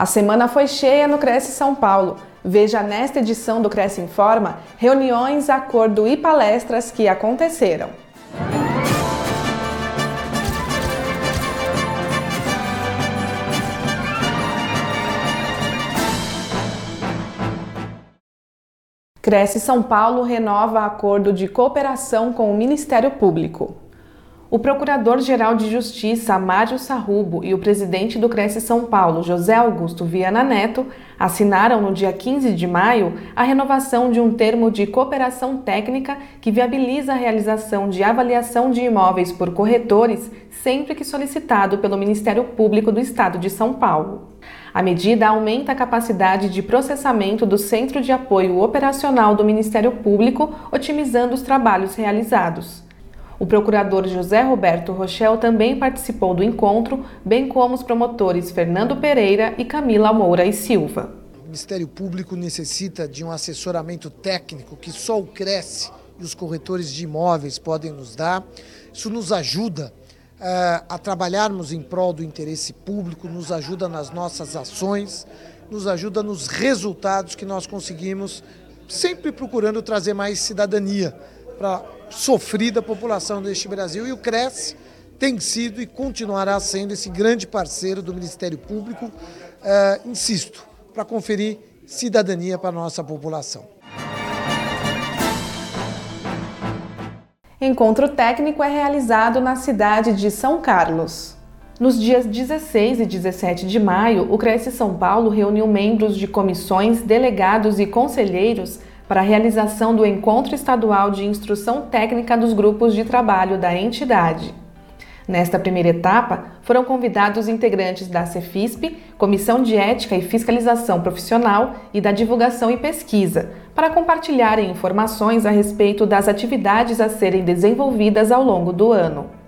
A semana foi cheia no Cresce São Paulo. Veja nesta edição do Cresce Informa reuniões, acordo e palestras que aconteceram. Cresce São Paulo renova acordo de cooperação com o Ministério Público. O Procurador-Geral de Justiça, Mário Sarrubo, e o presidente do Cresce São Paulo, José Augusto Viana Neto, assinaram no dia 15 de maio a renovação de um termo de cooperação técnica que viabiliza a realização de avaliação de imóveis por corretores sempre que solicitado pelo Ministério Público do Estado de São Paulo. A medida aumenta a capacidade de processamento do Centro de Apoio Operacional do Ministério Público, otimizando os trabalhos realizados. O procurador José Roberto Rochel também participou do encontro, bem como os promotores Fernando Pereira e Camila Moura e Silva. O Ministério Público necessita de um assessoramento técnico que só o Cresce e os corretores de imóveis podem nos dar. Isso nos ajuda uh, a trabalharmos em prol do interesse público, nos ajuda nas nossas ações, nos ajuda nos resultados que nós conseguimos, sempre procurando trazer mais cidadania para sofrida população deste Brasil e o Cresce tem sido e continuará sendo esse grande parceiro do Ministério Público, uh, insisto, para conferir cidadania para a nossa população. Encontro técnico é realizado na cidade de São Carlos. Nos dias 16 e 17 de maio, o Cresce São Paulo reuniu membros de comissões, delegados e conselheiros para a realização do Encontro Estadual de Instrução Técnica dos Grupos de Trabalho da entidade. Nesta primeira etapa, foram convidados integrantes da Cefisp, Comissão de Ética e Fiscalização Profissional e da Divulgação e Pesquisa, para compartilharem informações a respeito das atividades a serem desenvolvidas ao longo do ano.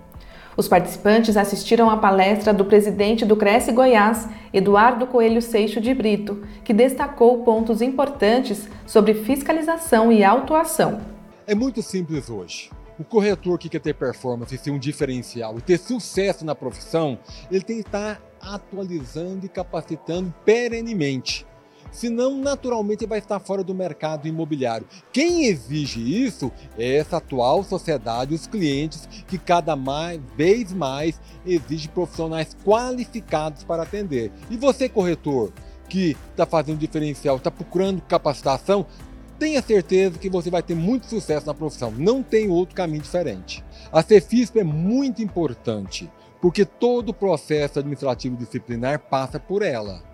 Os participantes assistiram à palestra do presidente do Cresce Goiás, Eduardo Coelho Seixo de Brito, que destacou pontos importantes sobre fiscalização e autuação. É muito simples hoje. O corretor que quer ter performance e ser um diferencial e ter sucesso na profissão, ele tem que estar atualizando e capacitando perenemente senão naturalmente vai estar fora do mercado imobiliário. Quem exige isso é essa atual sociedade, os clientes que cada mais, vez mais exige profissionais qualificados para atender. E você, corretor, que está fazendo diferencial, está procurando capacitação, tenha certeza que você vai ter muito sucesso na profissão. Não tem outro caminho diferente. A Cefisp é muito importante, porque todo o processo administrativo disciplinar passa por ela.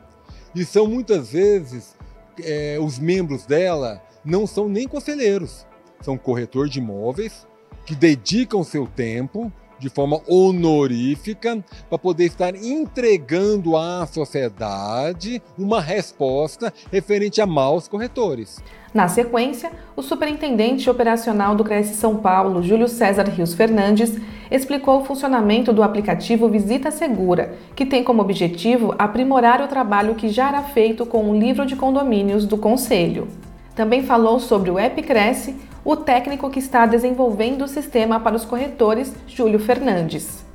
E são muitas vezes é, os membros dela não são nem conselheiros, são corretor de imóveis que dedicam seu tempo de forma honorífica para poder estar entregando à sociedade uma resposta referente a maus corretores. Na sequência, o superintendente operacional do Cresce São Paulo, Júlio César Rios Fernandes, explicou o funcionamento do aplicativo Visita Segura, que tem como objetivo aprimorar o trabalho que já era feito com o livro de condomínios do Conselho. Também falou sobre o App Cresce, o técnico que está desenvolvendo o sistema para os corretores, Júlio Fernandes.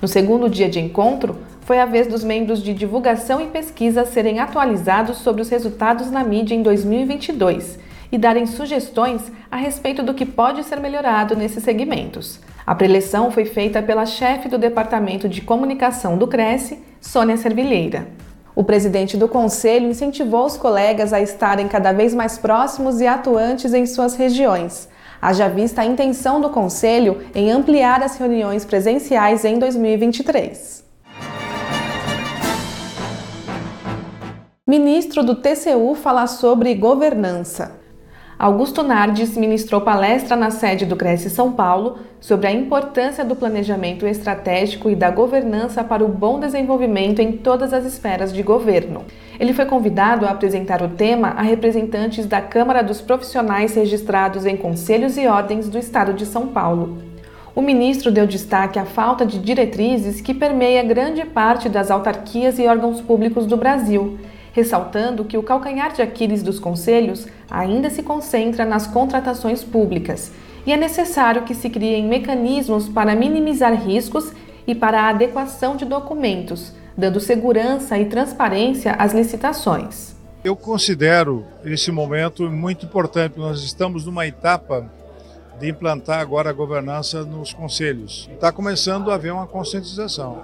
No segundo dia de encontro, foi a vez dos membros de divulgação e pesquisa serem atualizados sobre os resultados na mídia em 2022 e darem sugestões a respeito do que pode ser melhorado nesses segmentos. A preleção foi feita pela chefe do Departamento de Comunicação do Cresce, Sônia Servilheira. O presidente do conselho incentivou os colegas a estarem cada vez mais próximos e atuantes em suas regiões. Haja vista a intenção do conselho em ampliar as reuniões presenciais em 2023. Ministro do TCU fala sobre governança. Augusto Nardes ministrou palestra na sede do Cresce São Paulo sobre a importância do planejamento estratégico e da governança para o bom desenvolvimento em todas as esferas de governo. Ele foi convidado a apresentar o tema a representantes da Câmara dos Profissionais registrados em conselhos e ordens do Estado de São Paulo. O ministro deu destaque à falta de diretrizes que permeia grande parte das autarquias e órgãos públicos do Brasil ressaltando que o calcanhar de Aquiles dos conselhos ainda se concentra nas contratações públicas e é necessário que se criem mecanismos para minimizar riscos e para a adequação de documentos, dando segurança e transparência às licitações. Eu considero esse momento muito importante. Nós estamos numa etapa de implantar agora a governança nos conselhos. Está começando a haver uma conscientização,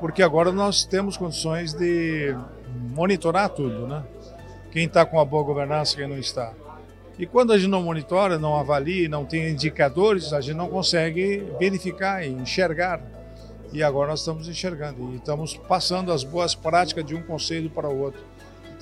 porque agora nós temos condições de monitorar tudo, né? Quem está com uma boa governança, quem não está. E quando a gente não monitora, não avalia, não tem indicadores, a gente não consegue verificar e enxergar. E agora nós estamos enxergando e estamos passando as boas práticas de um conselho para o outro.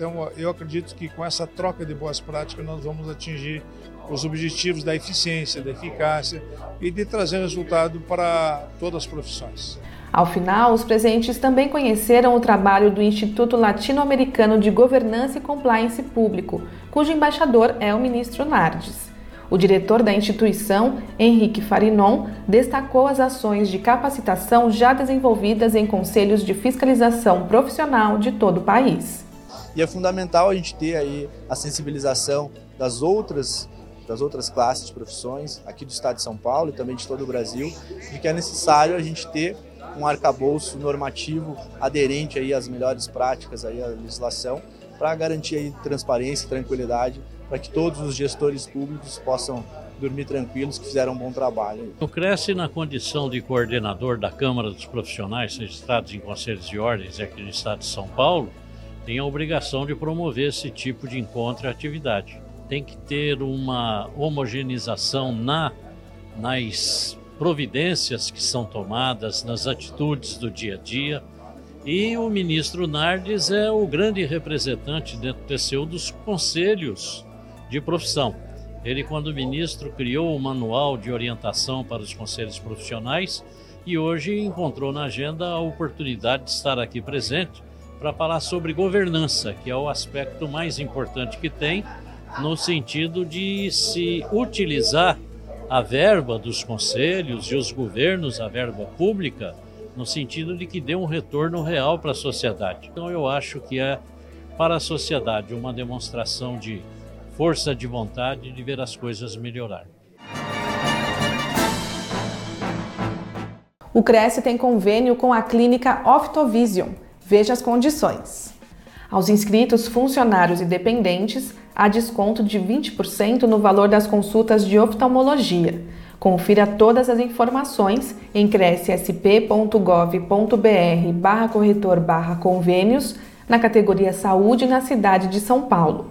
Então, eu acredito que com essa troca de boas práticas nós vamos atingir os objetivos da eficiência, da eficácia e de trazer resultado para todas as profissões. Ao final, os presentes também conheceram o trabalho do Instituto Latino-Americano de Governança e Compliance Público, cujo embaixador é o ministro Nardes. O diretor da instituição, Henrique Farinon, destacou as ações de capacitação já desenvolvidas em conselhos de fiscalização profissional de todo o país. E é fundamental a gente ter aí a sensibilização das outras das outras classes de profissões aqui do estado de São Paulo e também de todo o Brasil, de que é necessário a gente ter um arcabouço normativo aderente aí às melhores práticas aí à legislação para garantir aí transparência e tranquilidade para que todos os gestores públicos possam dormir tranquilos que fizeram um bom trabalho. O Cresce, na condição de coordenador da Câmara dos Profissionais registrados em conselhos de ordens aqui no estado de São Paulo, tem a obrigação de promover esse tipo de encontro e atividade tem que ter uma homogeneização na, nas providências que são tomadas, nas atitudes do dia a dia. E o ministro Nardes é o grande representante dentro do TCU dos conselhos de profissão. Ele, quando ministro, criou o manual de orientação para os conselhos profissionais e hoje encontrou na agenda a oportunidade de estar aqui presente para falar sobre governança, que é o aspecto mais importante que tem no sentido de se utilizar a verba dos conselhos e os governos, a verba pública, no sentido de que dê um retorno real para a sociedade. Então eu acho que é para a sociedade uma demonstração de força de vontade de ver as coisas melhorar. O Cresce tem convênio com a clínica Optovision. Veja as condições. Aos inscritos, funcionários e dependentes, há desconto de 20% no valor das consultas de oftalmologia. Confira todas as informações em crescsp.gov.br barra corretor barra convênios na categoria Saúde na cidade de São Paulo.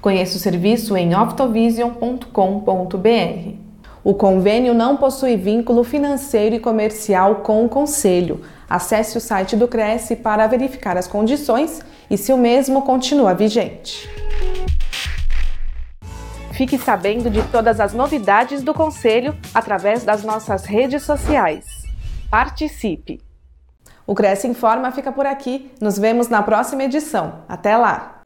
Conheça o serviço em optovision.com.br. O convênio não possui vínculo financeiro e comercial com o Conselho. Acesse o site do Cresce para verificar as condições e se o mesmo continua vigente. Fique sabendo de todas as novidades do Conselho através das nossas redes sociais. Participe! O Cresce Informa fica por aqui. Nos vemos na próxima edição. Até lá!